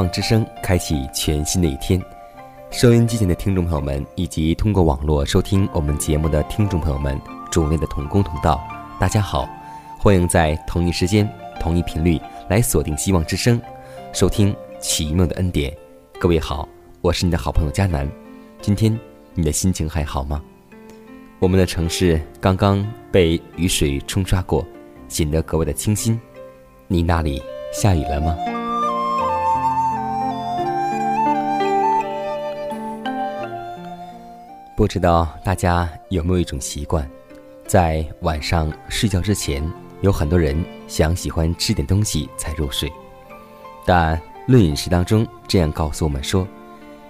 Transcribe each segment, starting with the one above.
望之声开启全新的一天，收音机前的听众朋友们，以及通过网络收听我们节目的听众朋友们，主内的同工同道，大家好，欢迎在同一时间、同一频率来锁定希望之声，收听奇妙的恩典。各位好，我是你的好朋友佳楠。今天你的心情还好吗？我们的城市刚刚被雨水冲刷过，显得格外的清新。你那里下雨了吗？不知道大家有没有一种习惯，在晚上睡觉之前，有很多人想喜欢吃点东西才入睡。但《论饮食》当中这样告诉我们说，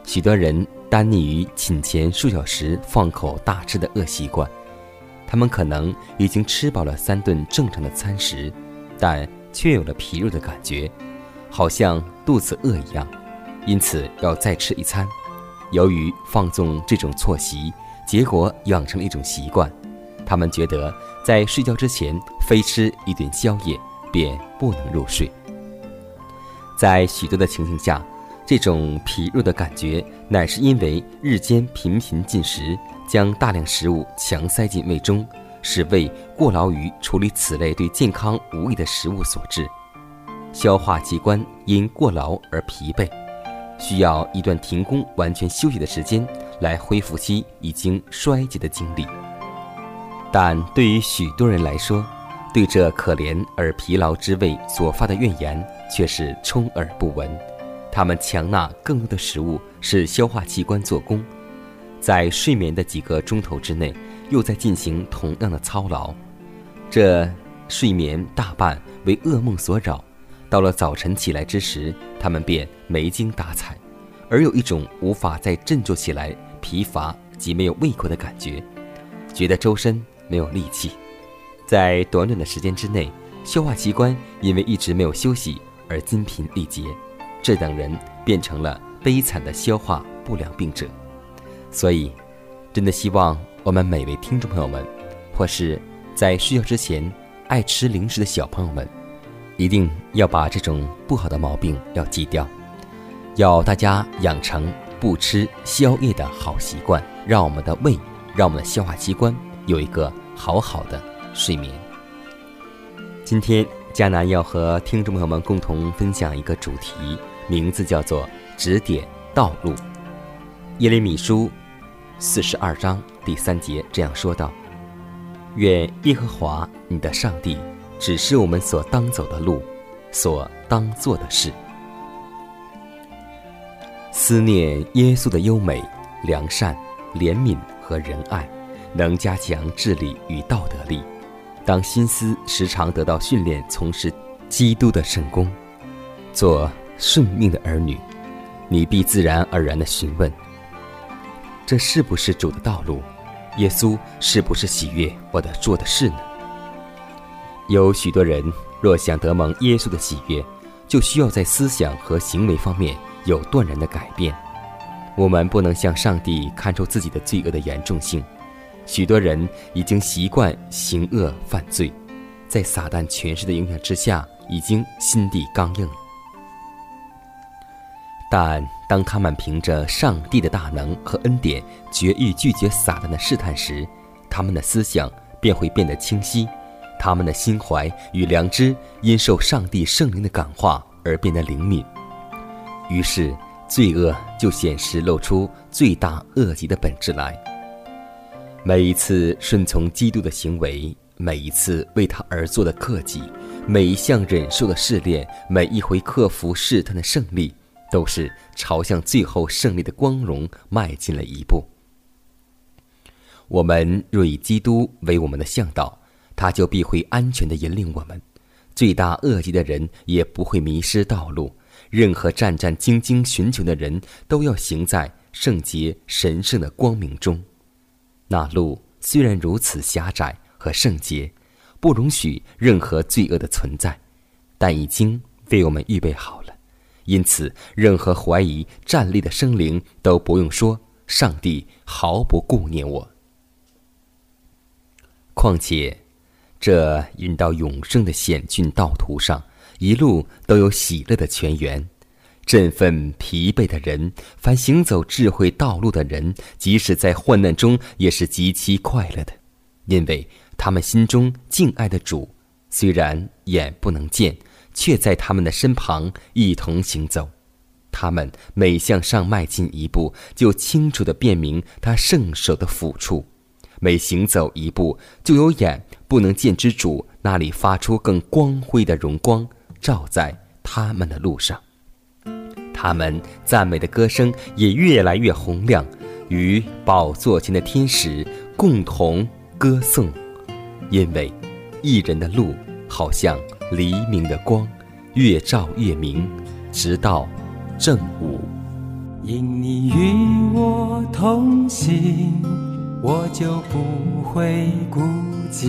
许多人耽溺于寝前数小时放口大吃的恶习惯，他们可能已经吃饱了三顿正常的餐食，但却有了疲弱的感觉，好像肚子饿一样，因此要再吃一餐。由于放纵这种错习，结果养成了一种习惯，他们觉得在睡觉之前非吃一顿宵夜便不能入睡。在许多的情形下，这种疲弱的感觉乃是因为日间频频进食，将大量食物强塞进胃中，使胃过劳于处理此类对健康无益的食物所致，消化器官因过劳而疲惫。需要一段停工、完全休息的时间来恢复其已经衰竭的精力，但对于许多人来说，对这可怜而疲劳之胃所发的怨言却是充耳不闻。他们强纳更多的食物，使消化器官做工，在睡眠的几个钟头之内，又在进行同样的操劳。这睡眠大半为噩梦所扰。到了早晨起来之时，他们便没精打采，而有一种无法再振作起来、疲乏及没有胃口的感觉，觉得周身没有力气。在短短的时间之内，消化器官因为一直没有休息而精疲力竭，这等人变成了悲惨的消化不良病者。所以，真的希望我们每位听众朋友们，或是在睡觉之前爱吃零食的小朋友们。一定要把这种不好的毛病要戒掉，要大家养成不吃宵夜的好习惯，让我们的胃，让我们的消化器官有一个好好的睡眠。今天迦南要和听众朋友们共同分享一个主题，名字叫做“指点道路”。耶利米书四十二章第三节这样说道：“愿耶和华你的上帝。”只是我们所当走的路，所当做的事。思念耶稣的优美、良善、怜悯和仁爱，能加强智力与道德力。当心思时常得到训练，从事基督的圣功，做顺命的儿女，你必自然而然的询问：这是不是主的道路？耶稣是不是喜悦我的做的事呢？有许多人若想得蒙耶稣的喜悦，就需要在思想和行为方面有断然的改变。我们不能向上帝看出自己的罪恶的严重性。许多人已经习惯行恶犯罪，在撒旦权势的影响之下，已经心地刚硬，但当他们凭着上帝的大能和恩典，决意拒绝撒旦的试探时，他们的思想便会变得清晰，他们的心怀与良知因受上帝圣灵的感化而变得灵敏。于是，罪恶就显示露出罪大恶极的本质来。每一次顺从基督的行为，每一次为他而做的克己，每一项忍受的试炼，每一回克服试探的胜利，都是朝向最后胜利的光荣迈进了一步。我们若以基督为我们的向导，他就必会安全的引领我们，罪大恶极的人也不会迷失道路。任何战战兢兢寻求的人，都要行在圣洁神圣的光明中。那路虽然如此狭窄和圣洁，不容许任何罪恶的存在，但已经为我们预备好了。因此，任何怀疑站立的生灵都不用说：“上帝毫不顾念我。”况且，这引到永生的险峻道途上，一路都有喜乐的泉源。振奋疲惫的人，凡行走智慧道路的人，即使在患难中也是极其快乐的，因为他们心中敬爱的主，虽然眼不能见，却在他们的身旁一同行走。他们每向上迈进一步，就清楚地辨明他圣手的抚触；每行走一步，就有眼不能见之主那里发出更光辉的荣光，照在他们的路上。他们赞美的歌声也越来越洪亮，与宝座前的天使共同歌颂，因为一人的路好像黎明的光，越照越明，直到正午。因你与我同行，我就不会孤寂；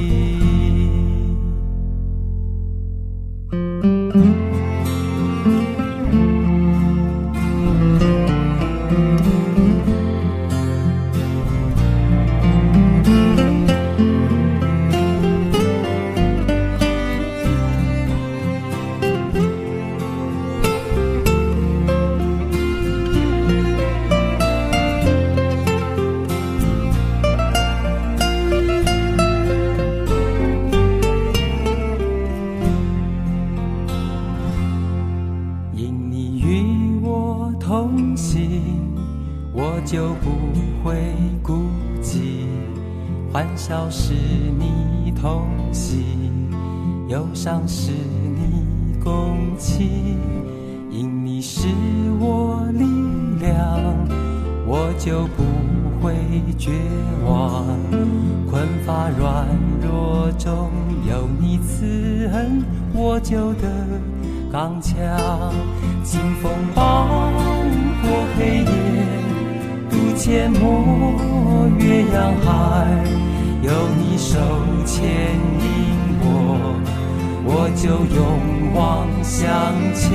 孤寂，欢笑是你同喜，忧伤是你共泣。因你是我力量，我就不会绝望。困乏软弱中有你慈恩，我就得刚强。清风伴过黑夜。阡陌越洋海，有你手牵引我，我就勇往向前。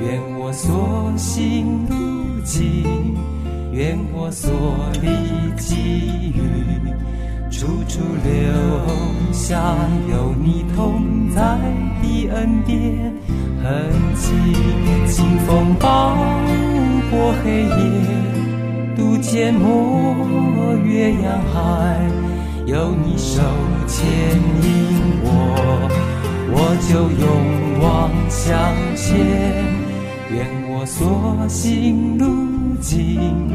愿我所行路径，愿我所历际遇，处处留下有你同在。的恩典痕迹，清风抱过黑夜，渡阡陌越洋海，有你手牵引我，我就勇往向前。愿我所行路径，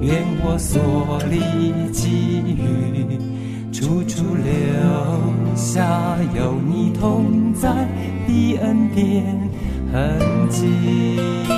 愿我所历际遇。处处留下有你同在的恩典痕迹。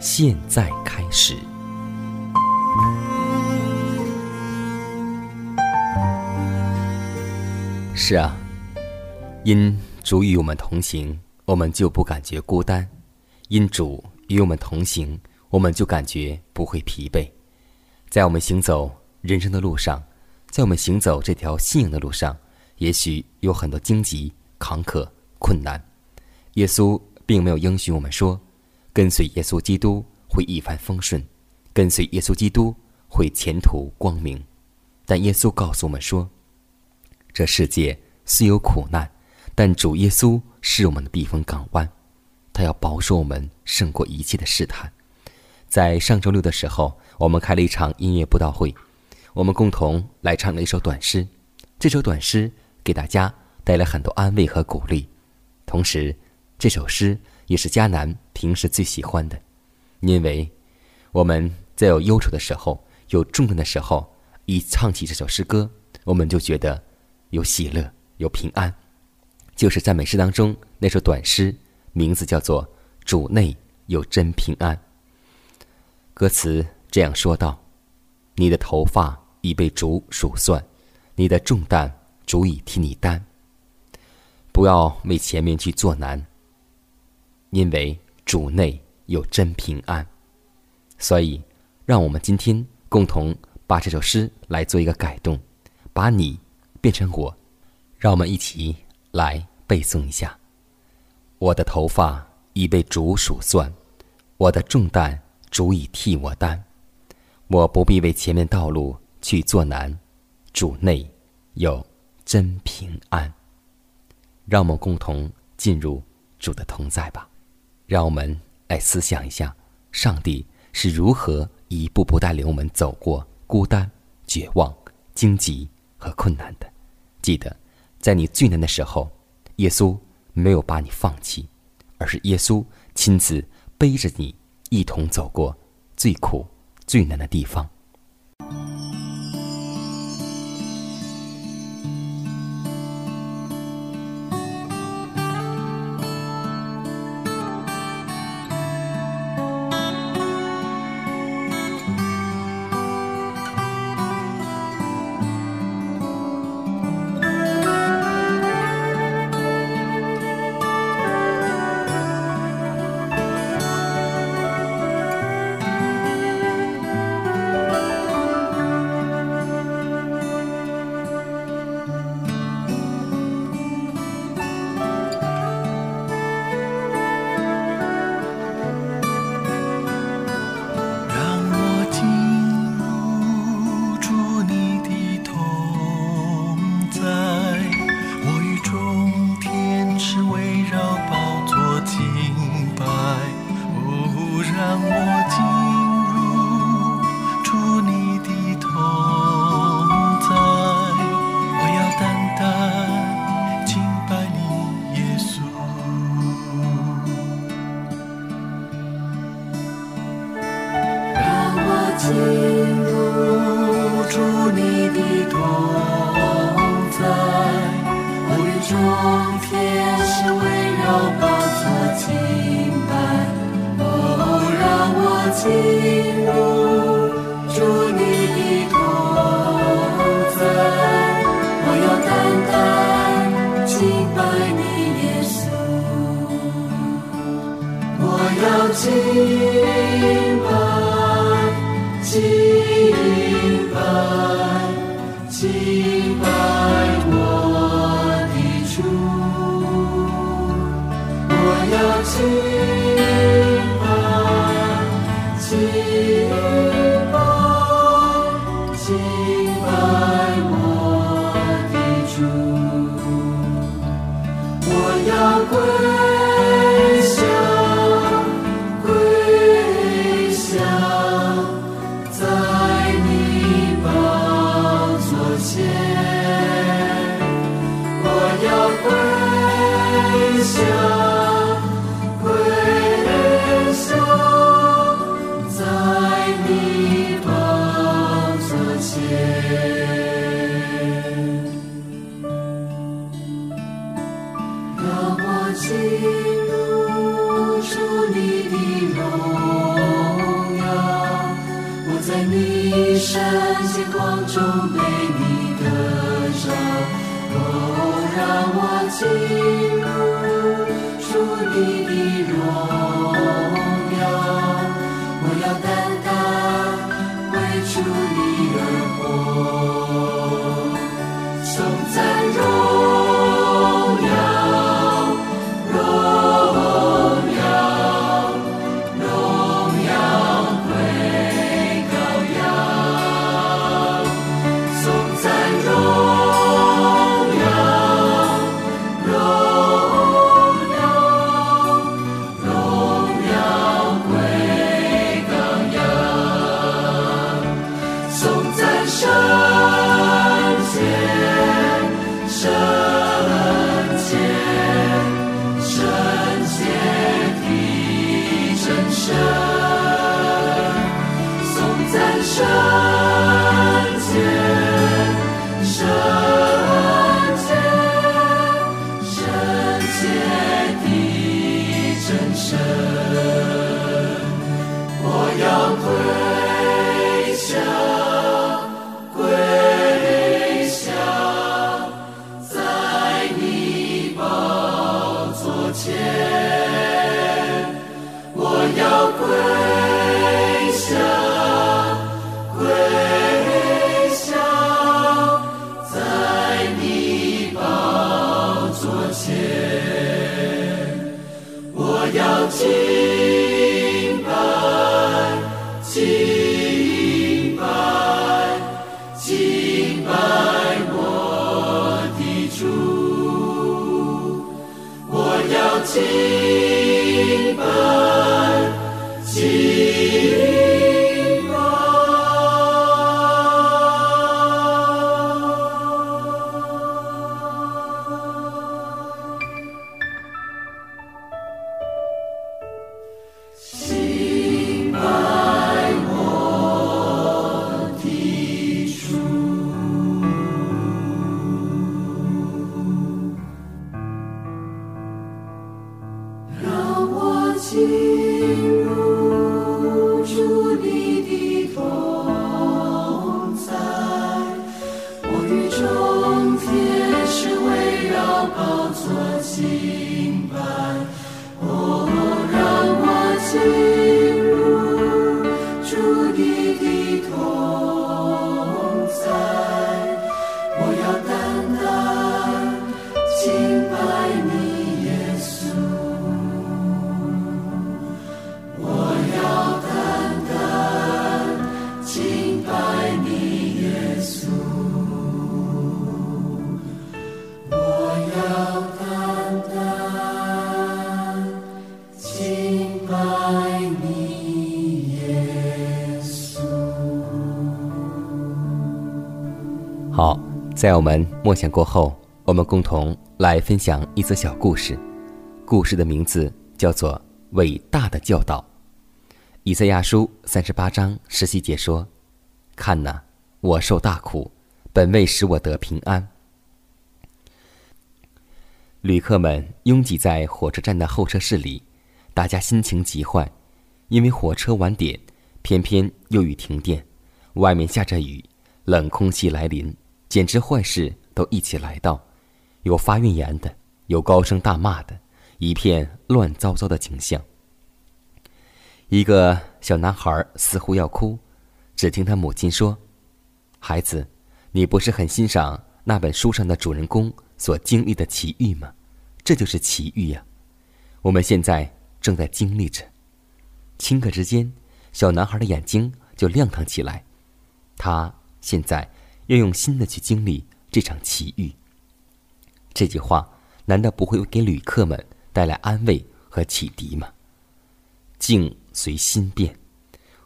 现在开始。是啊，因主与我们同行，我们就不感觉孤单；因主与我们同行，我们就感觉不会疲惫。在我们行走人生的路上，在我们行走这条信仰的路上，也许有很多荆棘、坎坷、困难。耶稣并没有应许我们说。跟随耶稣基督会一帆风顺，跟随耶稣基督会前途光明。但耶稣告诉我们说：“这世界虽有苦难，但主耶稣是我们的避风港湾，他要保守我们胜过一切的试探。”在上周六的时候，我们开了一场音乐布道会，我们共同来唱了一首短诗。这首短诗给大家带来很多安慰和鼓励，同时这首诗。也是迦南平时最喜欢的，因为我们在有忧愁的时候、有重担的时候，一唱起这首诗歌，我们就觉得有喜乐、有平安。就是赞美诗当中那首短诗，名字叫做《主内有真平安》。歌词这样说道：“你的头发已被主数算，你的重担主已替你担，不要为前面去做难。”因为主内有真平安，所以让我们今天共同把这首诗来做一个改动，把你变成我，让我们一起来背诵一下。我的头发已被主数算，我的重担主已替我担，我不必为前面道路去做难，主内有真平安。让我们共同进入主的同在吧。让我们来思想一下，上帝是如何一步步带领我们走过孤单、绝望、荆棘和困难的。记得，在你最难的时候，耶稣没有把你放弃，而是耶稣亲自背着你一同走过最苦、最难的地方。敬拜我的主，我要敬。圣光中被你得着，哦，让我进入主你的荣耀。我要单单为主你而活，颂赞荣。明白，哦，让我记。在我们默想过后，我们共同来分享一则小故事。故事的名字叫做《伟大的教导》。以赛亚书三十八章十七节说：“看哪，我受大苦，本为使我得平安。”旅客们拥挤在火车站的候车室里，大家心情极坏，因为火车晚点，偏偏又遇停电，外面下着雨，冷空气来临。简直坏事都一起来到，有发怨言的，有高声大骂的，一片乱糟糟的景象。一个小男孩似乎要哭，只听他母亲说：“孩子，你不是很欣赏那本书上的主人公所经历的奇遇吗？这就是奇遇呀！我们现在正在经历着。顷刻之间，小男孩的眼睛就亮堂起来。他现在要用心的去经历这场奇遇。这句话难道不会给旅客们带来安慰和启迪吗？境随心变。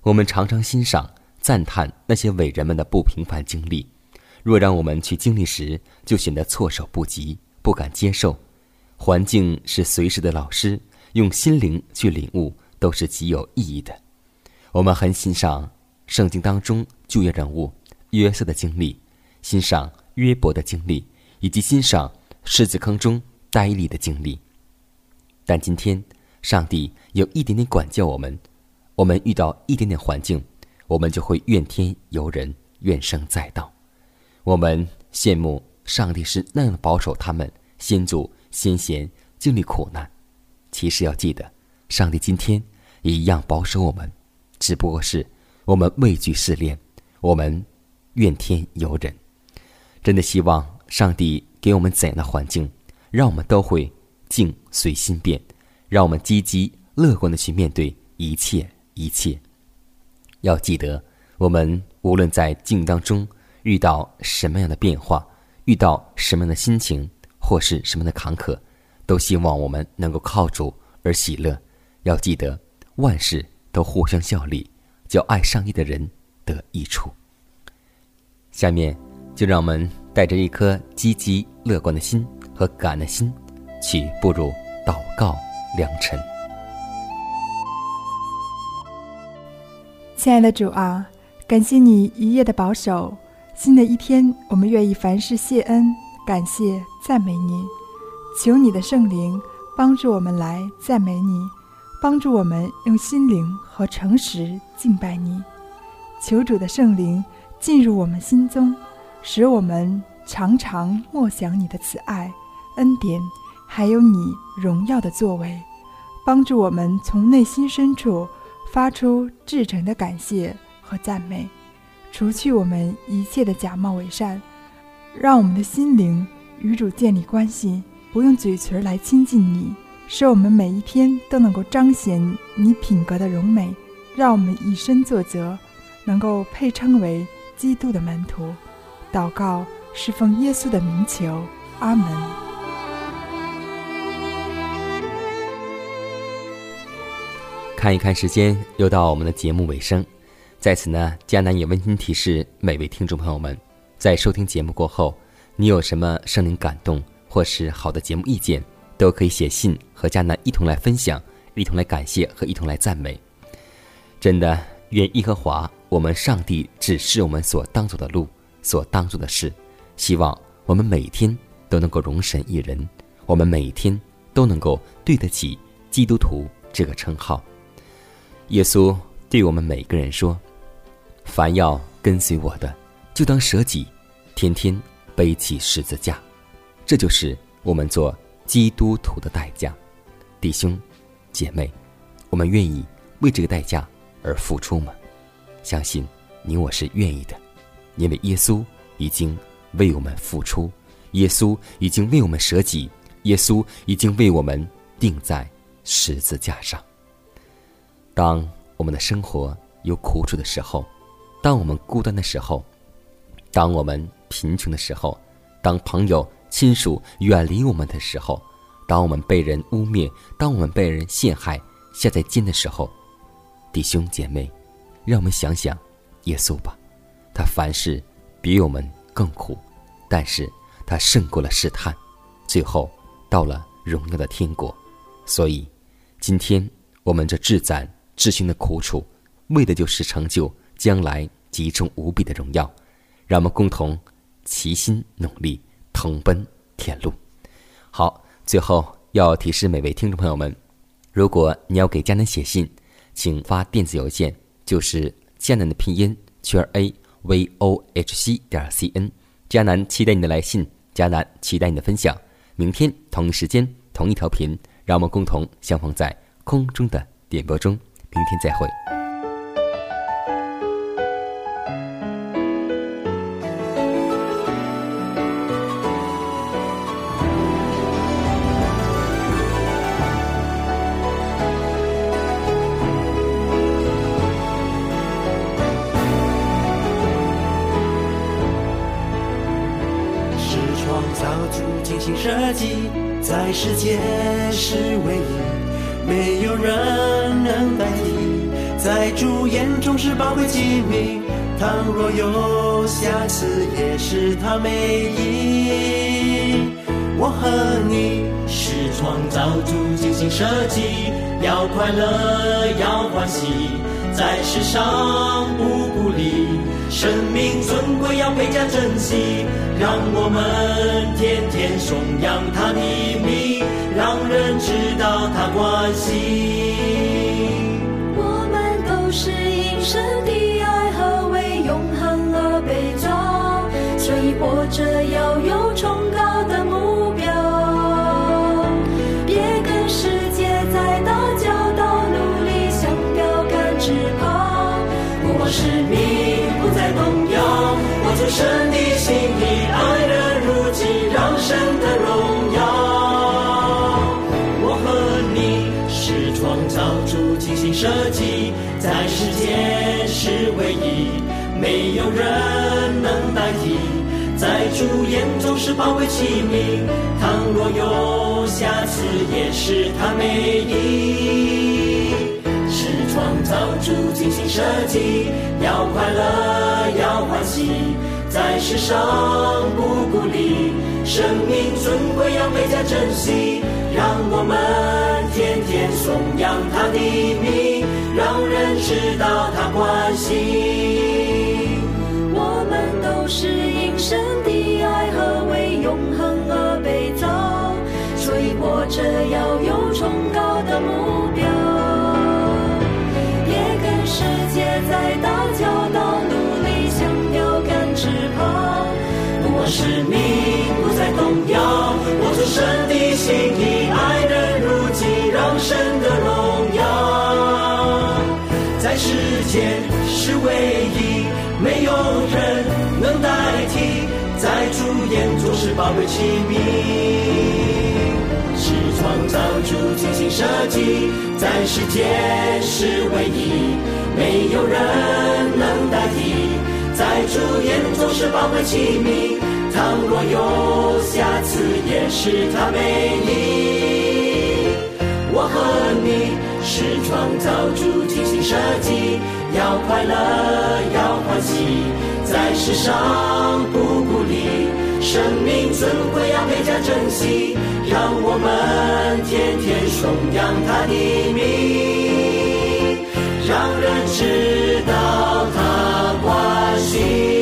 我们常常欣赏、赞叹那些伟人们的不平凡经历，若让我们去经历时，就显得措手不及，不敢接受。环境是随时的老师，用心灵去领悟。都是极有意义的。我们很欣赏圣经当中旧约人物约瑟的经历，欣赏约伯的经历，以及欣赏狮子坑中呆立的经历。但今天，上帝有一点点管教我们，我们遇到一点点环境，我们就会怨天尤人，怨声载道。我们羡慕上帝是那样的保守他们先祖先贤经历苦难，其实要记得，上帝今天。也一样保守我们，只不过是我们畏惧试炼，我们怨天尤人。真的希望上帝给我们怎样的环境，让我们都会静随心变，让我们积极乐观的去面对一切一切。要记得，我们无论在境当中遇到什么样的变化，遇到什么样的心情，或是什么样的坎坷，都希望我们能够靠主而喜乐。要记得。万事都互相效力，叫爱上帝的人得益处。下面，就让我们带着一颗积极乐观的心和感恩的心，去步入祷告良辰。亲爱的主啊，感谢你一夜的保守。新的一天，我们愿意凡事谢恩，感谢赞美你，求你的圣灵帮助我们来赞美你。帮助我们用心灵和诚实敬拜你，求主的圣灵进入我们心中，使我们常常默想你的慈爱、恩典，还有你荣耀的作为，帮助我们从内心深处发出至诚的感谢和赞美，除去我们一切的假冒伪善，让我们的心灵与主建立关系，不用嘴唇来亲近你。使我们每一天都能够彰显你品格的荣美，让我们以身作则，能够配称为基督的门徒。祷告是奉耶稣的名求，阿门。看一看时间，又到我们的节目尾声，在此呢，迦南也温馨提示每位听众朋友们，在收听节目过后，你有什么圣灵感动或是好的节目意见？都可以写信和迦南一同来分享，一同来感谢和一同来赞美。真的，愿耶和华我们上帝指示我们所当走的路，所当做的事。希望我们每天都能够容神一人，我们每天都能够对得起基督徒这个称号。耶稣对我们每个人说：“凡要跟随我的，就当舍己，天天背起十字架。”这就是我们做。基督徒的代价，弟兄姐妹，我们愿意为这个代价而付出吗？相信你我是愿意的，因为耶稣已经为我们付出，耶稣已经为我们舍己，耶稣已经为我们钉在十字架上。当我们的生活有苦楚的时候，当我们孤单的时候，当我们贫穷的时候，当朋友。亲属远离我们的时候，当我们被人污蔑，当我们被人陷害、下在监的时候，弟兄姐妹，让我们想想耶稣吧。他凡事比我们更苦，但是他胜过了试探，最后到了荣耀的天国。所以，今天我们这至赞至勋的苦楚，为的就是成就将来极重无比的荣耀。让我们共同齐心努力。同奔天路。好，最后要提示每位听众朋友们，如果你要给佳南写信，请发电子邮件，就是佳南的拼音圈 a v o h c 点 c n。佳南期待你的来信，佳南期待你的分享。明天同一时间同一条频，让我们共同相逢在空中的点播中。明天再会。他美意。我和你是创造主精心设计，要快乐，要欢喜，在世上不孤立，生命尊贵要倍加珍惜，让我们天天颂扬他的名，让人知道他关心。着要有崇高的目标。别跟世界在打交道，努力向标杆直跑。不光使命不再动摇，活出神的心意，爱人如己，让神的荣耀。我和你是创造主精心设计。在世间是唯一，没有人是宝贵器皿，倘若有瑕疵，也是他美意。是创造主精心设计，要快乐，要欢喜，在世上不孤立，生命尊贵要倍加珍惜。让我们天天颂扬他的名，让人知道他关心。我们都是因神的活着要有崇高的目标。也跟世界在打交道，努力向标杆直跑。不忘使命，不再动摇，我出神的心意。爱人如己，让神的荣耀，在世间是唯一，没有人能代替。在主眼中是宝贵器皿，设计。在世间是唯一，没有人能代替。在主眼中是宝贵器皿，倘若有瑕疵，也是他美意。我和你是创造主精心设计，要快乐，要欢喜，在世上不，生命尊贵要倍加珍惜让我们天天颂扬他的名让人知道他关心。